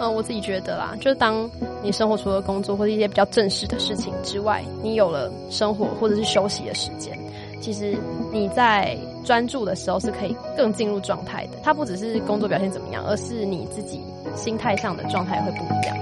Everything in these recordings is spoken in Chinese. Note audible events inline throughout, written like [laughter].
嗯，我自己觉得啦，就是当你生活除了工作或者一些比较正式的事情之外，你有了生活或者是休息的时间，其实你在专注的时候是可以更进入状态的。它不只是工作表现怎么样，而是你自己心态上的状态会不一样。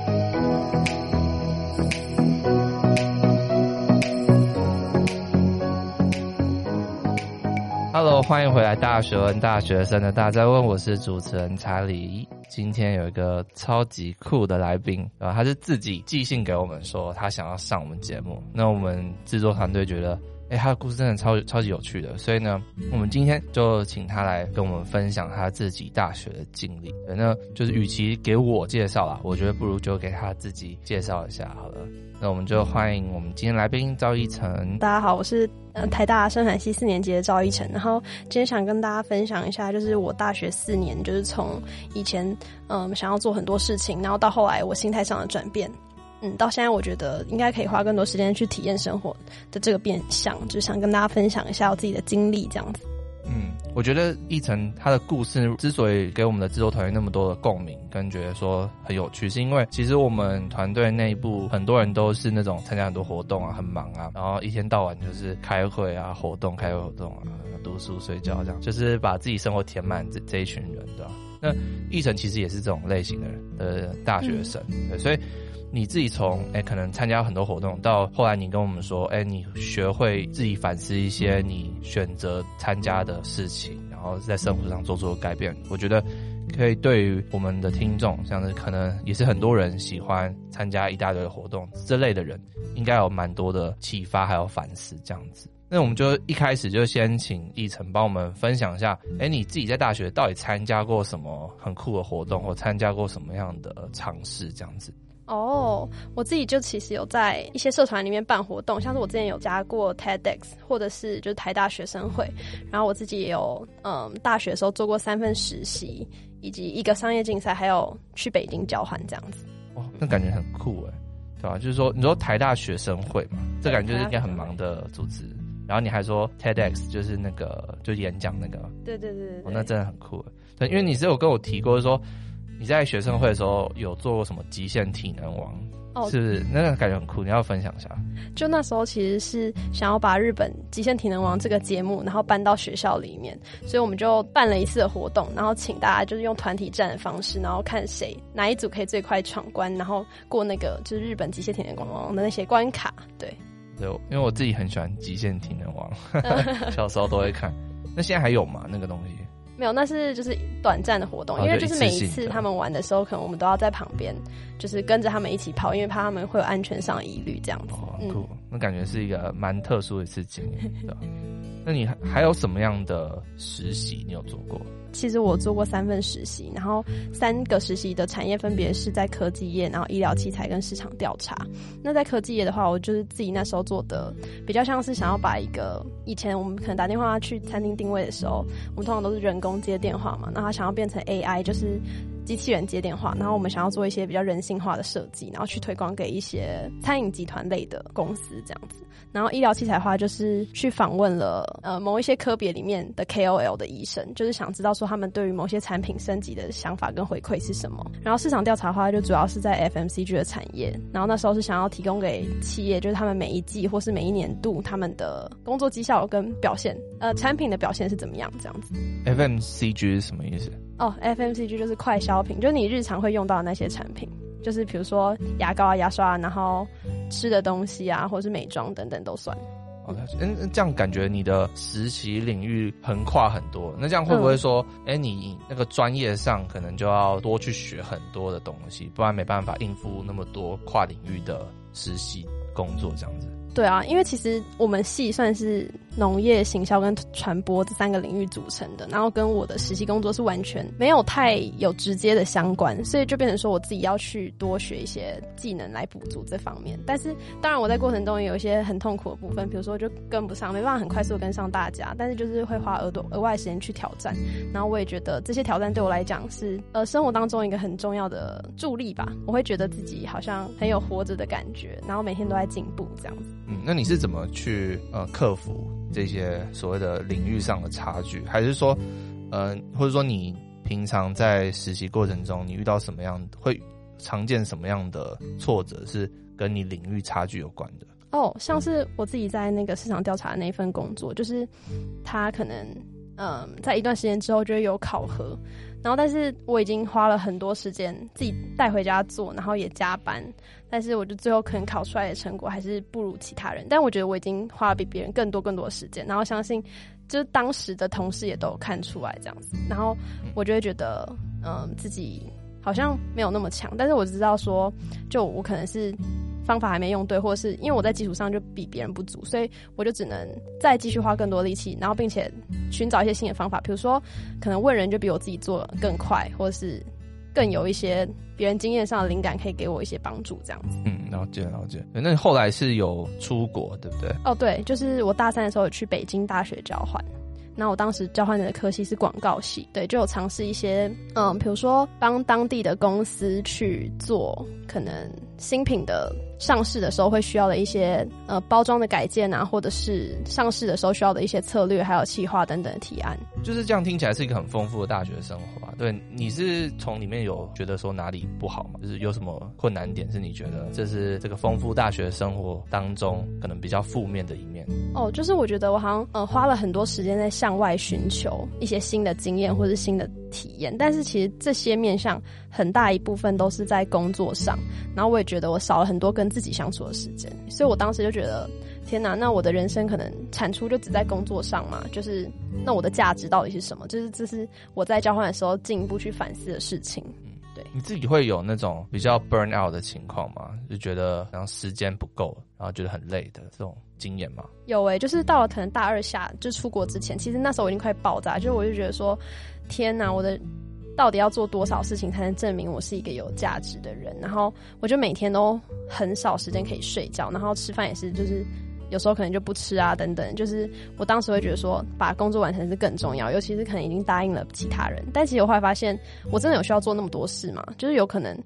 Hello，欢迎回来，大学问大学生的大家问，我是主持人查理。今天有一个超级酷的来宾，啊，他是自己寄信给我们说他想要上我们节目。那我们制作团队觉得，哎，他的故事真的超超级有趣的，所以呢，我们今天就请他来跟我们分享他自己大学的经历。对，那就是与其给我介绍啦，我觉得不如就给他自己介绍一下好了。那我们就欢迎我们今天来宾赵诣丞。大家好，我是呃台大生产系四年级的赵诣丞。然后今天想跟大家分享一下，就是我大学四年，就是从以前嗯想要做很多事情，然后到后来我心态上的转变，嗯，到现在我觉得应该可以花更多时间去体验生活的这个变相，就想跟大家分享一下我自己的经历这样子。嗯，我觉得诣丞他的故事之所以给我们的制作团队那么多的共鸣，跟觉得说很有趣，是因为其实我们团队内部很多人都是那种参加很多活动啊，很忙啊，然后一天到晚就是开会啊、活动、开会活动啊、读书、睡觉这样，就是把自己生活填满这这一群人，对吧？那诣丞其实也是这种类型的人的大学生，所以。你自己从哎、可能参加很多活动，到后来你跟我们说，哎、你学会自己反思一些你选择参加的事情，然后在生活上做出改变。我觉得可以对于我们的听众，像是可能也是很多人喜欢参加一大堆的活动这类的人，应该有蛮多的启发还有反思这样子。那我们就一开始就先请诣丞帮我们分享一下，哎、你自己在大学到底参加过什么很酷的活动，或参加过什么样的尝试这样子。哦，oh, 我自己就其实有在一些社团里面办活动，像是我之前有加过 TEDx，或者是就是台大学生会，然后我自己也有嗯大学的时候做过三份实习，以及一个商业竞赛，还有去北京交换这样子。哦，那感觉很酷哎，对吧？就是说你说台大学生会嘛，这感觉就是一个很忙的组织，然后你还说 TEDx 就是那个就演讲那个，对对对对，对，哦，那真的很酷哎，对，因为你是有跟我提过说。你在学生会的时候有做过什么极限体能王？哦，是不是那个感觉很酷？你要分享一下。就那时候其实是想要把日本极限体能王这个节目，然后搬到学校里面，所以我们就办了一次的活动，然后请大家就是用团体战的方式，然后看谁哪一组可以最快闯关，然后过那个就是日本极限体能王的那些关卡。对，对，因为我自己很喜欢极限体能王，[laughs] 小时候都会看。那现在还有吗？那个东西？没有，那是就是短暂的活动，因为就是每一次他们玩的时候，可能我们都要在旁边，就是跟着他们一起跑，因为怕他们会有安全上的疑虑这样子。哦，酷，嗯，那感觉是一个蛮特殊的事情，对吧？那你还还有什么样的实习你有做过？其实我做过三份实习，然后三个实习的产业分别是在科技业、然后医疗器材跟市场调查。那在科技业的话，我就是自己那时候做的比较像是想要把一个以前我们可能打电话去餐厅定位的时候，我们通常都是人工接电话嘛，那他想要变成 AI，就是机器人接电话，然后我们想要做一些比较人性化的设计，然后去推广给一些餐饮集团类的公司这样子。然后医疗器材的话，就是去访问了呃某一些科别里面的 KOL 的医生，就是想知道说他们对于某些产品升级的想法跟回馈是什么。然后市场调查的话，就主要是在 FMCG 的产业。然后那时候是想要提供给企业，就是他们每一季或是每一年度他们的工作绩效跟表现，呃，产品的表现是怎么样这样子。FMCG 是什么意思？哦，FMCG 就是快消品，就是你日常会用到的那些产品。就是比如说牙膏啊、牙刷啊，然后吃的东西啊，或者是美妆等等都算。OK，嗯，这样感觉你的实习领域横跨很多，那这样会不会说，哎、嗯，你那个专业上可能就要多去学很多的东西，不然没办法应付那么多跨领域的实习工作这样子？对啊，因为其实我们系算是农业、行销跟传播这三个领域组成的，然后跟我的实习工作是完全没有太有直接的相关，所以就变成说我自己要去多学一些技能来补足这方面。但是当然我在过程中也有一些很痛苦的部分，比如说就跟不上，没办法很快速跟上大家，但是就是会花额多额外时间去挑战。然后我也觉得这些挑战对我来讲是呃生活当中一个很重要的助力吧。我会觉得自己好像很有活着的感觉，然后每天都在进步这样子。嗯，那你是怎么去呃克服这些所谓的领域上的差距？还是说，呃，或者说你平常在实习过程中，你遇到什么样会常见什么样的挫折是跟你领域差距有关的？哦，像是我自己在那个市场调查的那一份工作，就是他可能嗯，在一段时间之后就会有考核，然后但是我已经花了很多时间自己带回家做，然后也加班，但是我就最后可能考出来的成果还是不如其他人，但我觉得我已经花了比别人更多更多的时间，然后相信就是当时的同事也都有看出来这样子，然后我就会觉得嗯，自己好像没有那么强，但是我知道说，就我可能是。方法还没用对，或者是因为我在基础上就比别人不足，所以我就只能再继续花更多力气，然后并且寻找一些新的方法，比如说可能问人就比我自己做更快，或者是更有一些别人经验上的灵感可以给我一些帮助，这样子。嗯，了解了解。那你后来是有出国，对不对？哦，对，就是我大三的时候有去北京大学交换。那我当时交换的科系是广告系，对，就有尝试一些，嗯，比如说帮当地的公司去做可能新品的上市的时候会需要的一些呃包装的改建啊，或者是上市的时候需要的一些策略，还有企划等等的提案。就是这样听起来是一个很丰富的大学生活啊。对，你是从里面有觉得说哪里不好吗？就是有什么困难点是你觉得这是这个丰富大学生活当中可能比较负面的一面？哦，就是我觉得我好像呃花了很多时间在向外寻求一些新的经验或者新的体验，但是其实这些面向很大一部分都是在工作上，然后我也觉得我少了很多跟自己相处的时间，所以我当时就觉得，天哪，那我的人生可能产出就只在工作上嘛？就是那我的价值到底是什么？就是这是我在交换的时候进一步去反思的事情。嗯，对。你自己会有那种比较 burn out 的情况吗？就觉得然后时间不够，然后觉得很累的这种经验吗？有诶、欸，就是到了可能大二下就出国之前，其实那时候我已经快爆炸，就是我就觉得说，天哪，我的。到底要做多少事情才能证明我是一个有价值的人？然后我就每天都很少时间可以睡觉，然后吃饭也是，就是有时候可能就不吃啊，等等。就是我当时会觉得说，把工作完成是更重要，尤其是可能已经答应了其他人。但其实我后来发现，我真的有需要做那么多事吗？就是有可能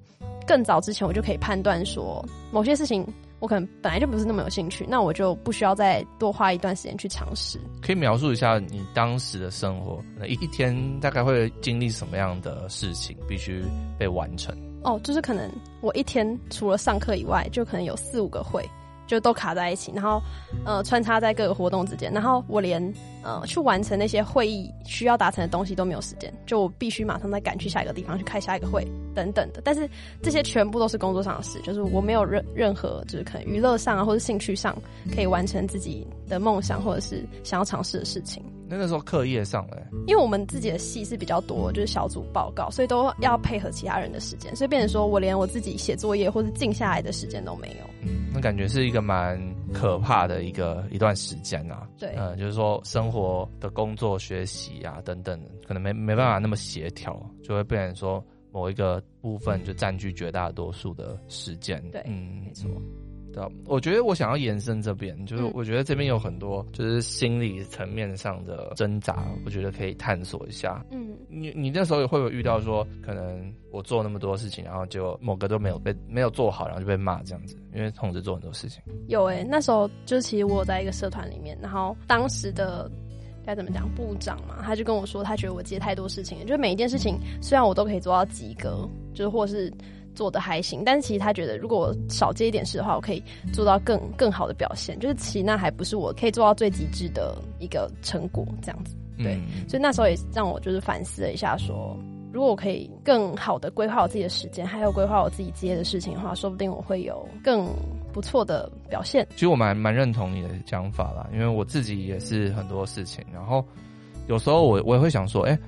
更早之前我就可以判断说，某些事情。我可能本来就不是那么有兴趣，那我就不需要再多花一段时间去尝试。可以描述一下你当时的生活，那一一天大概会经历什么样的事情，必须被完成？哦，就是可能我一天除了上课以外，就可能有四五个会，就都卡在一起，然后呃穿插在各个活动之间，然后我连呃去完成那些会议需要达成的东西都没有时间，就我必须马上再赶去下一个地方去开下一个会。等等的，但是这些全部都是工作上的事，就是我没有任任何就是可能娱乐上啊或者兴趣上可以完成自己的梦想或者是想要尝试的事情。那个时候课业上嘞，因为我们自己的戏是比较多，就是小组报告，所以都要配合其他人的时间，所以变成说我连我自己写作业或者静下来的时间都没有。嗯，那感觉是一个蛮可怕的一个一段时间啊。对，嗯，就是说生活的工作、学习啊等等，可能没没办法那么协调，就会变成说。某一个部分就占据绝大多数的时间。对，嗯，没错。对，我觉得我想要延伸这边，就是我觉得这边有很多就是心理层面上的挣扎，我觉得可以探索一下。嗯，你你那时候也会不会遇到说，可能我做那么多事情，然后就某个都没有被没有做好，然后就被骂这样子，因为同时做很多事情。有诶、欸，那时候就是其实我在一个社团里面，然后当时的。该怎么讲？部长嘛，他就跟我说，他觉得我接太多事情，就是每一件事情虽然我都可以做到及格，就是或是做的还行，但是其实他觉得如果我少接一点事的话，我可以做到更更好的表现。就是其实那还不是我可以做到最极致的一个成果，这样子。对，嗯、所以那时候也让我就是反思了一下说，说如果我可以更好的规划我自己的时间，还有规划我自己接的事情的话，说不定我会有更。不错的表现，其实我蛮蛮认同你的讲法啦，因为我自己也是很多事情，然后有时候我我也会想说，哎、欸，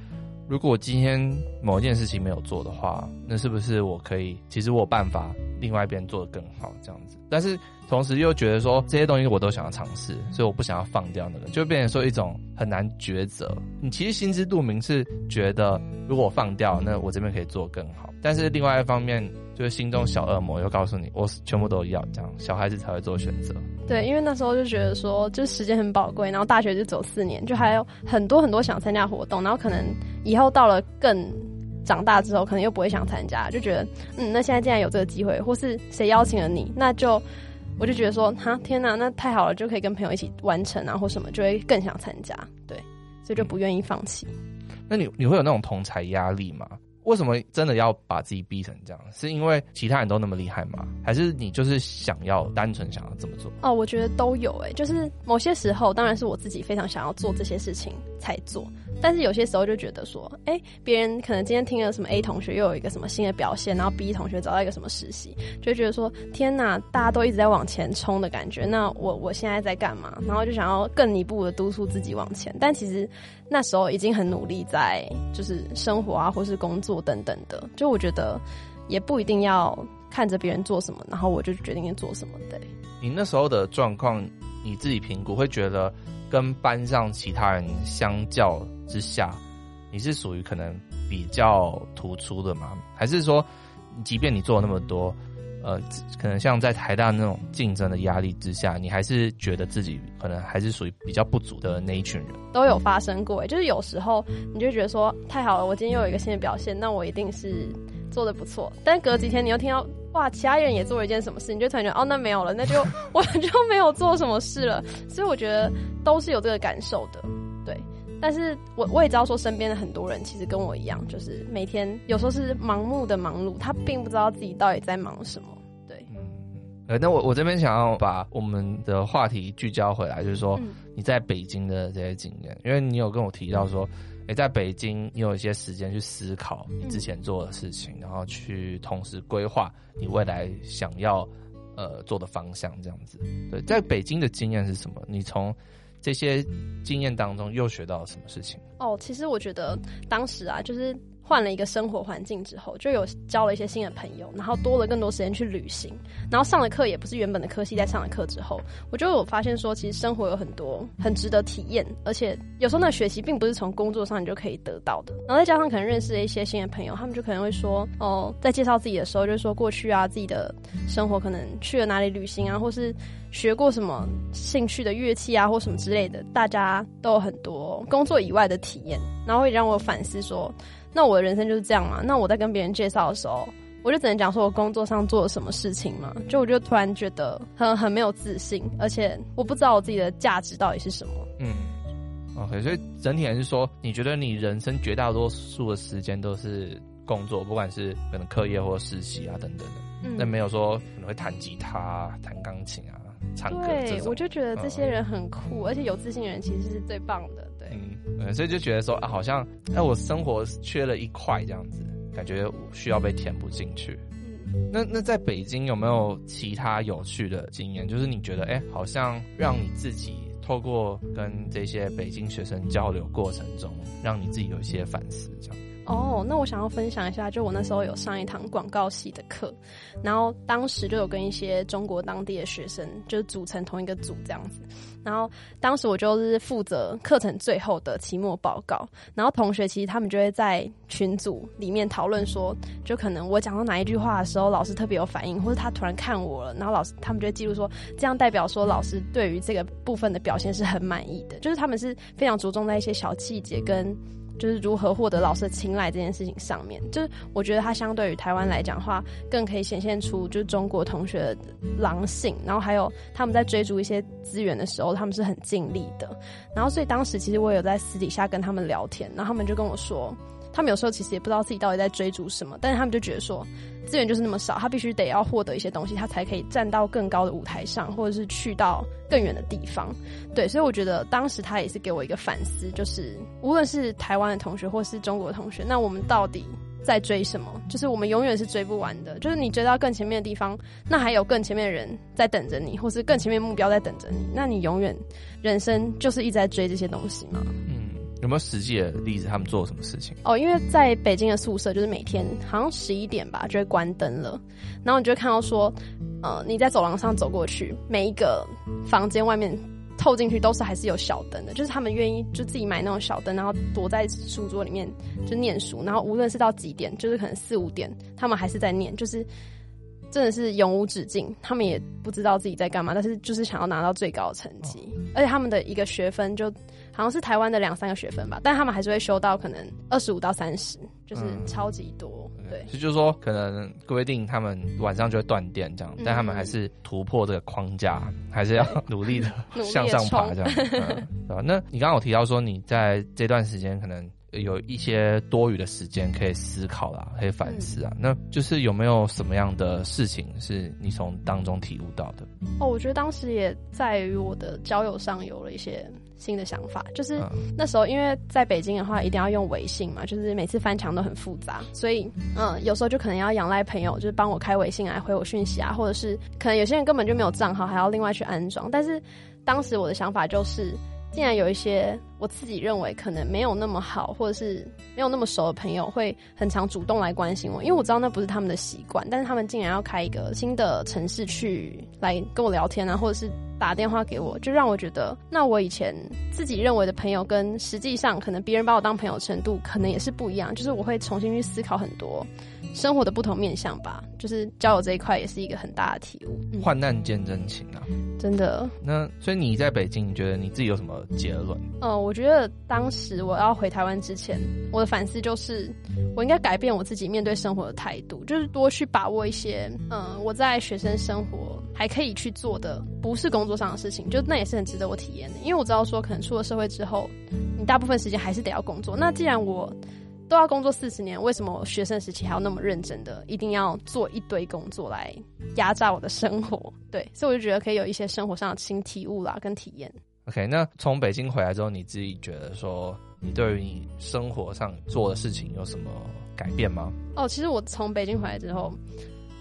如果今天某一件事情没有做的话，那是不是我可以，其实我有办法另外一边做的更好这样子？但是同时又觉得说这些东西我都想要尝试，所以我不想要放掉那个，就变成说一种很难抉择。你其实心知肚明是觉得，如果我放掉，那我这边可以做更好，但是另外一方面。就是心中小恶魔又告诉你，我全部都要这样，小孩子才会做选择。对，因为那时候就觉得说，就时间很宝贵，然后大学就走四年，就还有很多很多想参加活动，然后可能以后到了更长大之后，可能又不会想参加，就觉得，嗯，那现在既然有这个机会，或是谁邀请了你，那就我就觉得说，哈，天哪，那太好了，就可以跟朋友一起完成啊，或什么，就会更想参加。对，所以就不愿意放弃。那你你会有那种同才压力吗？为什么真的要把自己逼成这样？是因为其他人都那么厉害吗？还是你就是想要单纯想要这么做？哦，我觉得都有诶，就是某些时候当然是我自己非常想要做这些事情才做，但是有些时候就觉得说，哎，别人可能今天听了什么 A 同学又有一个什么新的表现，然后 B 同学找到一个什么实习，就觉得说天哪，大家都一直在往前冲的感觉，那我我现在在干嘛？然后就想要更一步的督促自己往前，但其实那时候已经很努力在就是生活啊，或是工作做等等的，就我觉得也不一定要看着别人做什么，然后我就决定做什么。对，你那时候的状况，你自己评估会觉得跟班上其他人相较之下，你是属于可能比较突出的吗？还是说，即便你做了那么多，呃，可能像在台大那种竞争的压力之下，你还是觉得自己可能还是属于比较不足的那一群人？都有发生过，就是有时候你就觉得说太好了，我今天又有一个新的表现，那我一定是做的不错。但隔几天你又听到哇，其他人也做了一件什么事，你就突然觉得哦，那没有了，那就 [laughs] 我就没有做什么事了。所以我觉得都是有这个感受的，但是我我也知道说身边的很多人其实跟我一样，就是每天有时候是盲目的忙碌，他并不知道自己到底在忙什么。对，嗯，呃，那我我这边想要把我们的话题聚焦回来，就是说。嗯你在北京的这些经验，因为你有跟我提到说，诶，在北京你有一些时间去思考你之前做的事情，然后去同时规划你未来想要呃做的方向，这样子。对，在北京的经验是什么？你从这些经验当中又学到了什么事情？哦，其实我觉得当时啊，就是。换了一个生活环境之后，就有交了一些新的朋友，然后多了更多时间去旅行，然后上的课也不是原本的科系，在上的课之后，我就有发现说，其实生活有很多很值得体验，而且有时候那学习并不是从工作上你就可以得到的。然后再加上可能认识了一些新的朋友，他们就可能会说，哦，在介绍自己的时候，就是说过去啊，自己的生活可能去了哪里旅行啊，或是学过什么兴趣的乐器啊，或什么之类的，大家都有很多工作以外的体验，然后会让我反思说。那我的人生就是这样嘛？那我在跟别人介绍的时候，我就只能讲说我工作上做了什么事情嘛？就我就突然觉得很很没有自信，而且我不知道我自己的价值到底是什么。嗯，OK，所以整体还是说，你觉得你人生绝大多数的时间都是工作，不管是可能课业或实习啊等等的，嗯，那没有说可能会弹吉他、弹钢琴啊、唱歌。对，我就觉得这些人很酷，嗯，而且有自信的人其实是最棒的。对嗯，所以就觉得说啊，好像哎，我生活缺了一块这样子，感觉需要被填补进去。嗯，那那在北京有没有其他有趣的经验？就是你觉得哎，好像让你自己透过跟这些北京学生交流过程中，让你自己有一些反思这样。哦那我想要分享一下，就我那时候有上一堂广告系的课，然后当时就有跟一些中国当地的学生，就是组成同一个组这样子。然后当时我就是负责课程最后的期末报告，然后同学其实他们就会在群组里面讨论说，就可能我讲到哪一句话的时候，老师特别有反应，或者他突然看我了，然后老师他们就会记录说，这样代表说老师对于这个部分的表现是很满意的，就是他们是非常着重在一些小细节跟。就是如何获得老师的青睐这件事情上面，就是我觉得它相对于台湾来讲的话，更可以显现出就是中国同学的狼性，然后还有他们在追逐一些资源的时候，他们是很尽力的。然后所以当时其实我有在私底下跟他们聊天，然后他们就跟我说，他们有时候其实也不知道自己到底在追逐什么，但是他们就觉得说。资源就是那么少，他必须得要获得一些东西，他才可以站到更高的舞台上，或者是去到更远的地方。对，所以我觉得当时他也是给我一个反思，就是无论是台湾的同学或是中国的同学，那我们到底在追什么？就是我们永远是追不完的。就是你追到更前面的地方，那还有更前面的人在等着你，或是更前面目标在等着你，那你永远人生就是一直在追这些东西吗？嗯。有没有实际的例子？他们做了什么事情？哦，因为在北京的宿舍，就是每天好像十一点吧，就会关灯了。然后你就会看到说，呃，你在走廊上走过去，每一个房间外面透进去都是还是有小灯的，就是他们愿意就自己买那种小灯，然后躲在书桌里面就念书。然后无论是到几点，就是可能四五点，他们还是在念，就是真的是永无止境。他们也不知道自己在干嘛，但是就是想要拿到最高的成绩，而且他们的一个学分就。好像是台湾的两三个学分吧，但他们还是会修到可能二十五到三十，就是超级多。嗯、对，所以就是说可能规定他们晚上就会断电这样，嗯、但他们还是突破这个框架，嗯、还是要努力的向上爬这样。对吧？那你刚刚有提到说你在这段时间可能有一些多余的时间可以思考啦，可以反思啊。嗯、那就是有没有什么样的事情是你从当中体悟到的？哦，我觉得当时也在于我的交友上有了一些新的想法，就是那时候因为在北京的话，一定要用微信嘛，就是每次翻墙都很复杂，所以嗯，有时候就可能要仰赖朋友，就是帮我开微信来回我讯息啊，或者是可能有些人根本就没有账号，还要另外去安装。但是当时我的想法就是。竟然有一些我自己认为可能没有那么好，或者是没有那么熟的朋友，会很常主动来关心我，因为我知道那不是他们的习惯，但是他们竟然要开一个新的城市去来跟我聊天啊，或者是打电话给我，就让我觉得，那我以前自己认为的朋友，跟实际上可能别人把我当朋友程度，可能也是不一样，就是我会重新去思考很多。生活的不同面向吧，就是交友这一块也是一个很大的体悟。患难见真情啊，真的。那所以你在北京，你觉得你自己有什么结论？嗯，我觉得当时我要回台湾之前，我的反思就是，我应该改变我自己面对生活的态度，就是多去把握一些，嗯，我在学生生活还可以去做的，不是工作上的事情，就那也是很值得我体验的。因为我知道说，可能出了社会之后，你大部分时间还是得要工作。那既然我都要工作四十年，为什么学生时期还要那么认真的，一定要做一堆工作来压榨我的生活？[laughs] 对，所以我就觉得可以有一些生活上的新体悟啦，跟体验。OK，那从北京回来之后，你自己觉得说，你对于你生活上做的事情有什么改变吗？哦，其实我从北京回来之后。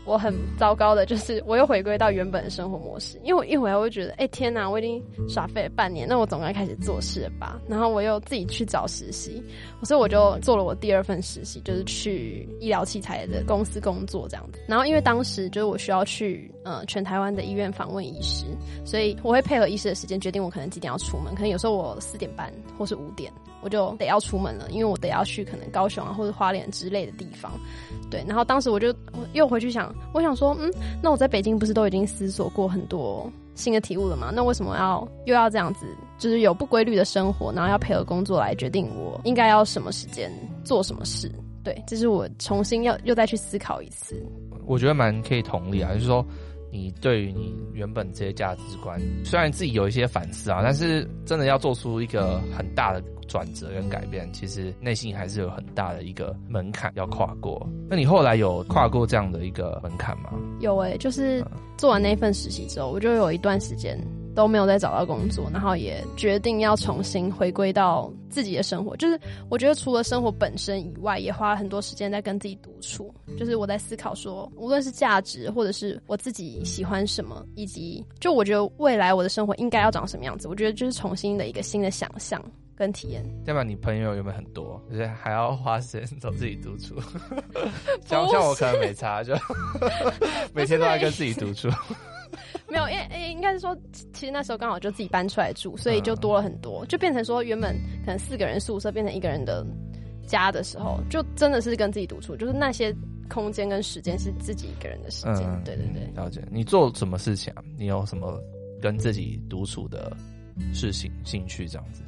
我很糟糕的，就是我又回归到原本的生活模式，因为我一回来我就觉得，哎、天哪，我已经耍废了半年，那我总该开始做事了吧？然后我又自己去找实习，所以我就做了我第二份实习，就是去医疗器材的公司工作这样子。然后因为当时就是我需要去呃全台湾的医院访问医师，所以我会配合医师的时间决定我可能几点要出门，可能有时候我四点半或是五点我就得要出门了，因为我得要去可能高雄啊或者花莲之类的地方。对，然后当时我就又回去想，我想说，嗯，那我在北京不是都已经思索过很多新的体悟了吗？那为什么要又要这样子，就是有不规律的生活，然后要配合工作来决定我应该要什么时间做什么事？对，这是我重新要又再去思考一次。我觉得蛮可以同理啊，就是说。你对于你原本这些价值观，虽然自己有一些反思啊，但是真的要做出一个很大的转折跟改变，其实内心还是有很大的一个门槛要跨过。那你后来有跨过这样的一个门槛吗？有诶、就是做完那份实习之后，我就有一段时间。都没有再找到工作，然后也决定要重新回归到自己的生活。就是我觉得除了生活本身以外，也花了很多时间在跟自己独处。就是我在思考说，无论是价值，或者是我自己喜欢什么，以及就我觉得未来我的生活应该要长什么样子。我觉得就是重新的一个新的想象跟体验。对吧？你朋友有没有很多？就是还要花时间走自己独处。[laughs] 像像我可能没差，就 [laughs] 每天都在跟自己独处。[laughs] 没有，因为诶，应该是说，其实那时候刚好就自己搬出来住，所以就多了很多，就变成说原本可能四个人宿舍变成一个人的家的时候，就真的是跟自己独处，就是那些空间跟时间是自己一个人的时间。嗯、对对对，了解。你做什么事情啊？你有什么跟自己独处的事情、兴趣这样子？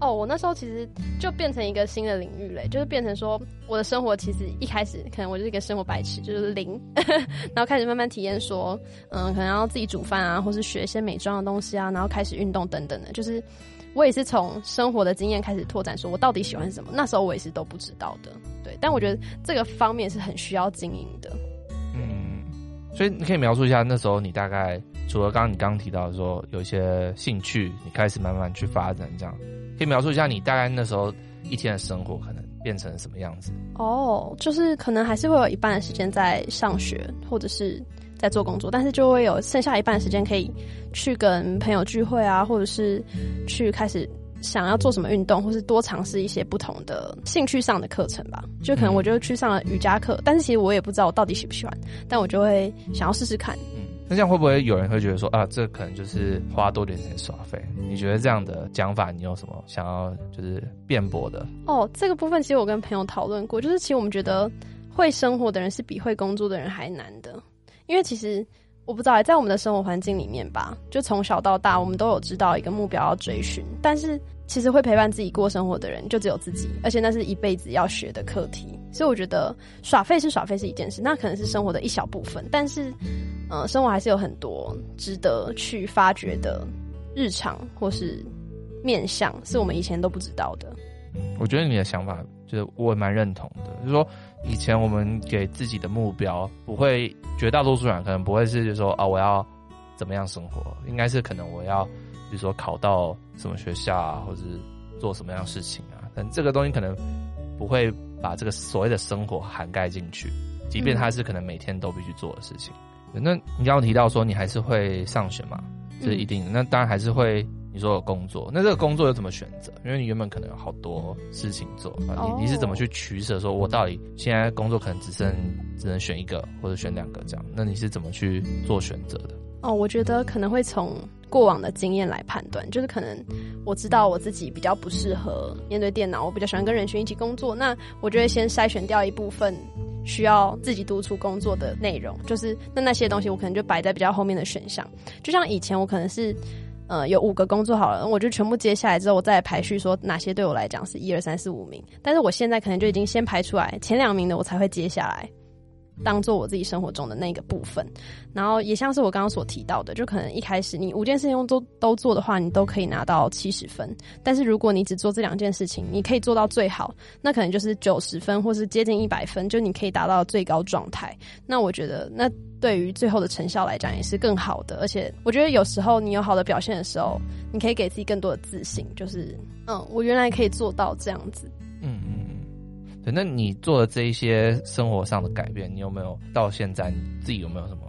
哦，我那时候其实就变成一个新的领域嘞，就是变成说我的生活其实一开始可能我就是一个生活白痴，就是零，[laughs] 然后开始慢慢体验说，嗯，可能要自己煮饭啊，或是学一些美妆的东西啊，然后开始运动等等的，就是我也是从生活的经验开始拓展，说我到底喜欢什么。那时候我也是都不知道的，对，但我觉得这个方面是很需要经营的。所以你可以描述一下那时候你大概除了刚刚你刚刚提到说有一些兴趣，你开始慢慢去发展这样。可以描述一下你大概那时候一天的生活可能变成什么样子？哦，就是可能还是会有一半的时间在上学或者是在做工作，但是就会有剩下一半的时间可以去跟朋友聚会啊，或者是去开始想要做什么运动，或是多尝试一些不同的兴趣上的课程吧。就可能我就去上了瑜伽课，嗯，但是其实我也不知道我到底喜不喜欢，但我就会想要试试看。那这样会不会有人会觉得说啊，这可能就是花多点钱耍费？你觉得这样的讲法，你有什么想要就是辩驳的？哦，这个部分其实我跟朋友讨论过，就是其实我们觉得会生活的人是比会工作的人还难的，因为其实我不知道，在我们的生活环境里面吧，就从小到大，我们都有知道一个目标要追寻，但是其实会陪伴自己过生活的人就只有自己，而且那是一辈子要学的课题。所以我觉得耍废是耍废是一件事，那可能是生活的一小部分，但是。嗯，生活还是有很多值得去发掘的日常或是面向，是我们以前都不知道的。我觉得你的想法就是我也蛮认同的，就是说以前我们给自己的目标不会，绝大多数人可能不会是就是说啊我要怎么样生活，应该是可能我要比如说考到什么学校啊，或者是做什么样的事情啊，但这个东西可能不会把这个所谓的生活涵盖进去，即便它是可能每天都必须做的事情。嗯、那你刚刚提到说你还是会上学嘛？这是一定的，那当然还是会。你说有工作，那这个工作又怎么选择？因为你原本可能有好多事情做，你你是怎么去取舍？说我到底现在工作可能只剩只能选一个或者选两个这样，那你是怎么去做选择的？哦，我觉得可能会从过往的经验来判断，就是可能我知道我自己比较不适合面对电脑，我比较喜欢跟人群一起工作，那我就会先筛选掉一部分需要自己督促工作的内容，就是那那些东西我可能就摆在比较后面的选项。就像以前我可能是。呃，有五个工作好了，我就全部接下来之后，我再排序说哪些对我来讲是一二三四五名。但是我现在可能就已经先排出来前两名的，我才会接下来。当做我自己生活中的那个部分，然后也像是我刚刚所提到的，就可能一开始你五件事情都都做的话，你都可以拿到七十分。但是如果你只做这两件事情，你可以做到最好，那可能就是九十分，或是接近一百分，就你可以达到最高状态。那我觉得，那对于最后的成效来讲也是更好的。而且我觉得有时候你有好的表现的时候，你可以给自己更多的自信，就是嗯，我原来可以做到这样子。嗯嗯。那你做的这一些生活上的改变，你有没有到现在你自己有没有什么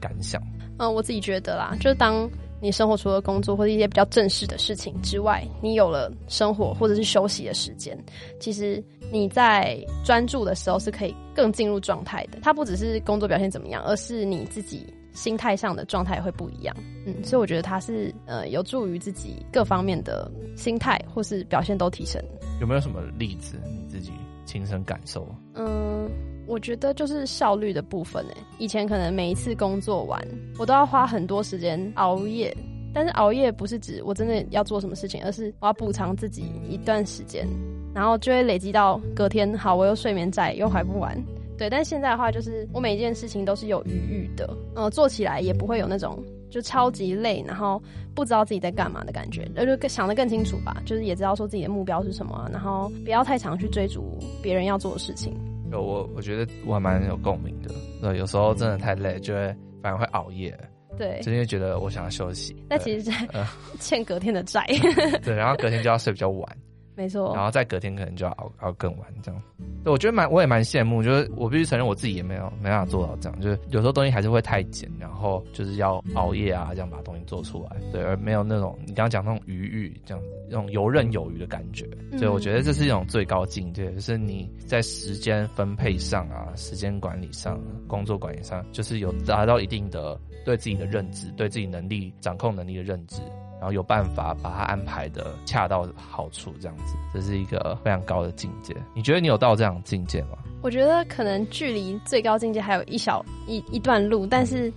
感想？嗯，我自己觉得啦，就是当你生活除了工作或者一些比较正式的事情之外，你有了生活或者是休息的时间，其实你在专注的时候是可以更进入状态的。它不只是工作表现怎么样，而是你自己心态上的状态会不一样。嗯，所以我觉得它是呃有助于自己各方面的心态或是表现都提升。有没有什么例子你自己？亲身感受，嗯，我觉得就是效率的部分诶。以前可能每一次工作完，我都要花很多时间熬夜，但是熬夜不是指我真的要做什么事情，而是我要补偿自己一段时间，然后就会累积到隔天，好，我又睡眠债又还不完。对，但是现在的话，就是我每一件事情都是有余裕的，呃，做起来也不会有那种。就超级累，然后不知道自己在干嘛的感觉，那就想得更清楚吧。就是也知道说自己的目标是什么，然后不要太常去追逐别人要做的事情。有我，我觉得我还蛮有共鸣的。对，有时候真的太累，就会反而会熬夜。对，就因为觉得我想要休息。那其实在 [laughs] 欠隔天的债。[laughs] 对，然后隔天就要睡比较晚。没错，然后再隔天可能就要熬熬更晚这样。对，我觉得蛮，我也蛮羡慕，就是我必须承认我自己也没有没办法做到这样，就是有时候东西还是会太紧，然后就是要熬夜啊，这样把东西做出来，对，而没有那种你刚刚讲那种余裕，这样，那种游刃有余的感觉。所以我觉得这是一种最高境界，就是你在时间分配上啊，时间管理上，工作管理上，就是有达到一定的对自己的认知，对自己能力掌控能力的认知。然后有办法把它安排的恰到好处，这样子，这是一个非常高的境界。你觉得你有到这样境界吗？我觉得可能距离最高境界还有一小一一段路，但是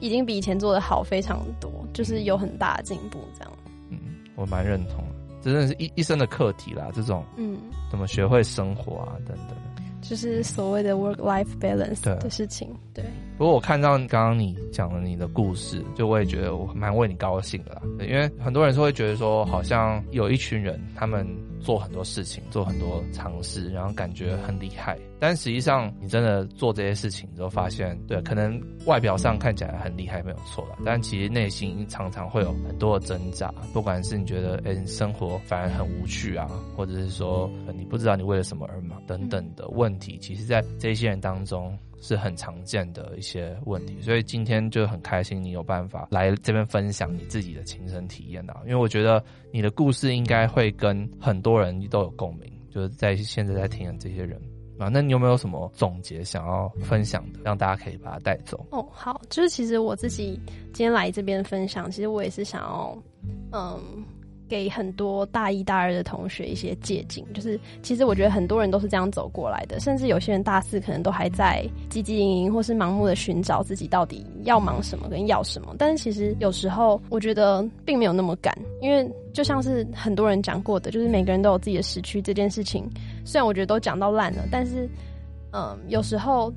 已经比以前做的好非常多，就是有很大的进步。这样，嗯，我蛮认同的，这真的是一一生的课题啦。这种，嗯，怎么学会生活啊，等等，就是所谓的 work-life balance 的事情，对。不过我看到刚刚你讲了你的故事，就我也觉得我蛮为你高兴的啦。因为很多人是会觉得说，好像有一群人他们做很多事情，做很多尝试，然后感觉很厉害。但实际上，你真的做这些事情之后，发现对，可能外表上看起来很厉害，没有错啦。但其实内心常常会有很多的挣扎。不管是你觉得哎，生活反而很无趣啊，或者是说你不知道你为了什么而忙等等的问题，其实，在这些人当中。是很常见的一些问题，所以今天就很开心你有办法来这边分享你自己的亲身体验啊，因为我觉得你的故事应该会跟很多人都有共鸣，就是在现在在听的这些人啊，那你有没有什么总结想要分享的，让大家可以把它带走？哦，好，就是其实我自己今天来这边分享，其实我也是想要，嗯。给很多大一、大二的同学一些借镜，就是其实我觉得很多人都是这样走过来的，甚至有些人大四可能都还在汲汲营营，或是盲目的寻找自己到底要忙什么跟要什么。但是其实有时候我觉得并没有那么赶，因为就像是很多人讲过的，就是每个人都有自己的时区这件事情。虽然我觉得都讲到烂了，但是嗯，有时候。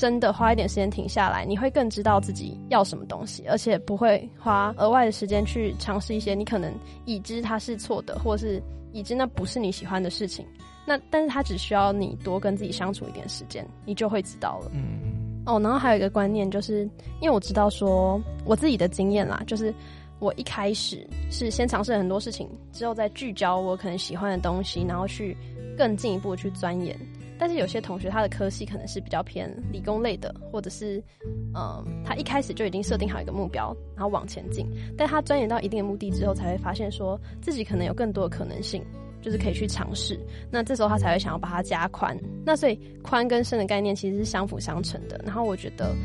真的花一点时间停下来，你会更知道自己要什么东西，而且不会花额外的时间去尝试一些你可能已知它是错的，或是已知那不是你喜欢的事情。那但是它只需要你多跟自己相处一点时间，你就会知道了。嗯，哦，然后还有一个观念，就是因为我知道说我自己的经验啦，就是我一开始是先尝试很多事情，之后再聚焦我可能喜欢的东西，然后去更进一步去钻研。但是有些同学他的科系可能是比较偏理工类的，或者是，嗯，他一开始就已经设定好一个目标，然后往前进。但他钻研到一定的目的之后，才会发现说自己可能有更多的可能性，就是可以去尝试。那这时候他才会想要把它加宽。那所以宽跟深的概念其实是相辅相成的。然后我觉得，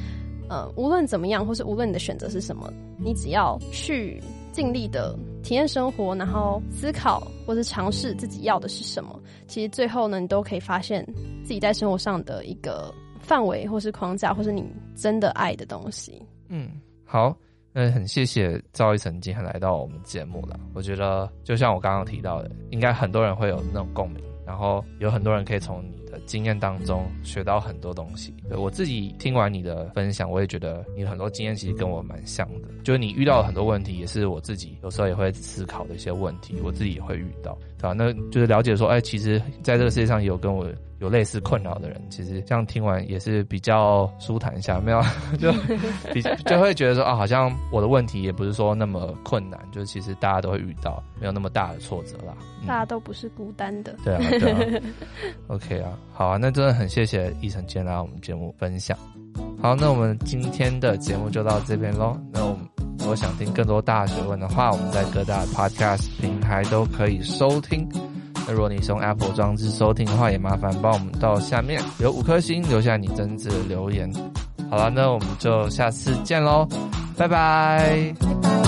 呃，无论怎么样，或是无论你的选择是什么，你只要去尽力的体验生活，然后思考或是尝试自己要的是什么。其实最后呢，你都可以发现自己在生活上的一个范围，或是框架，或是你真的爱的东西。嗯，好，那很谢谢赵一晨今天来到我们节目了。我觉得就像我刚刚提到的，应该很多人会有那种共鸣，然后有很多人可以从你经验当中学到很多东西。我自己听完你的分享，我也觉得你很多经验其实跟我蛮像的，就是你遇到很多问题，也是我自己有时候也会思考的一些问题，我自己也会遇到。对啊，那就是了解说，哎，其实在这个世界上有跟我有类似困扰的人，其实这样听完也是比较舒坦一下，没有就 [laughs] 比就会觉得说啊，好像我的问题也不是说那么困难，就是其实大家都会遇到，没有那么大的挫折啦。嗯、大家都不是孤单的。对啊，对啊。[laughs] OK 啊，好啊，那真的很谢谢一晨今天来我们节目分享。好，那我们今天的节目就到这边喽。那我们。如果想听更多大学问的话，我们在各大 podcast 平台都可以收听。那如果你是用 Apple 装置收听的话，也麻烦帮我们到下面有五颗星留下你真挚的留言。好了，那我们就下次见喽，拜拜。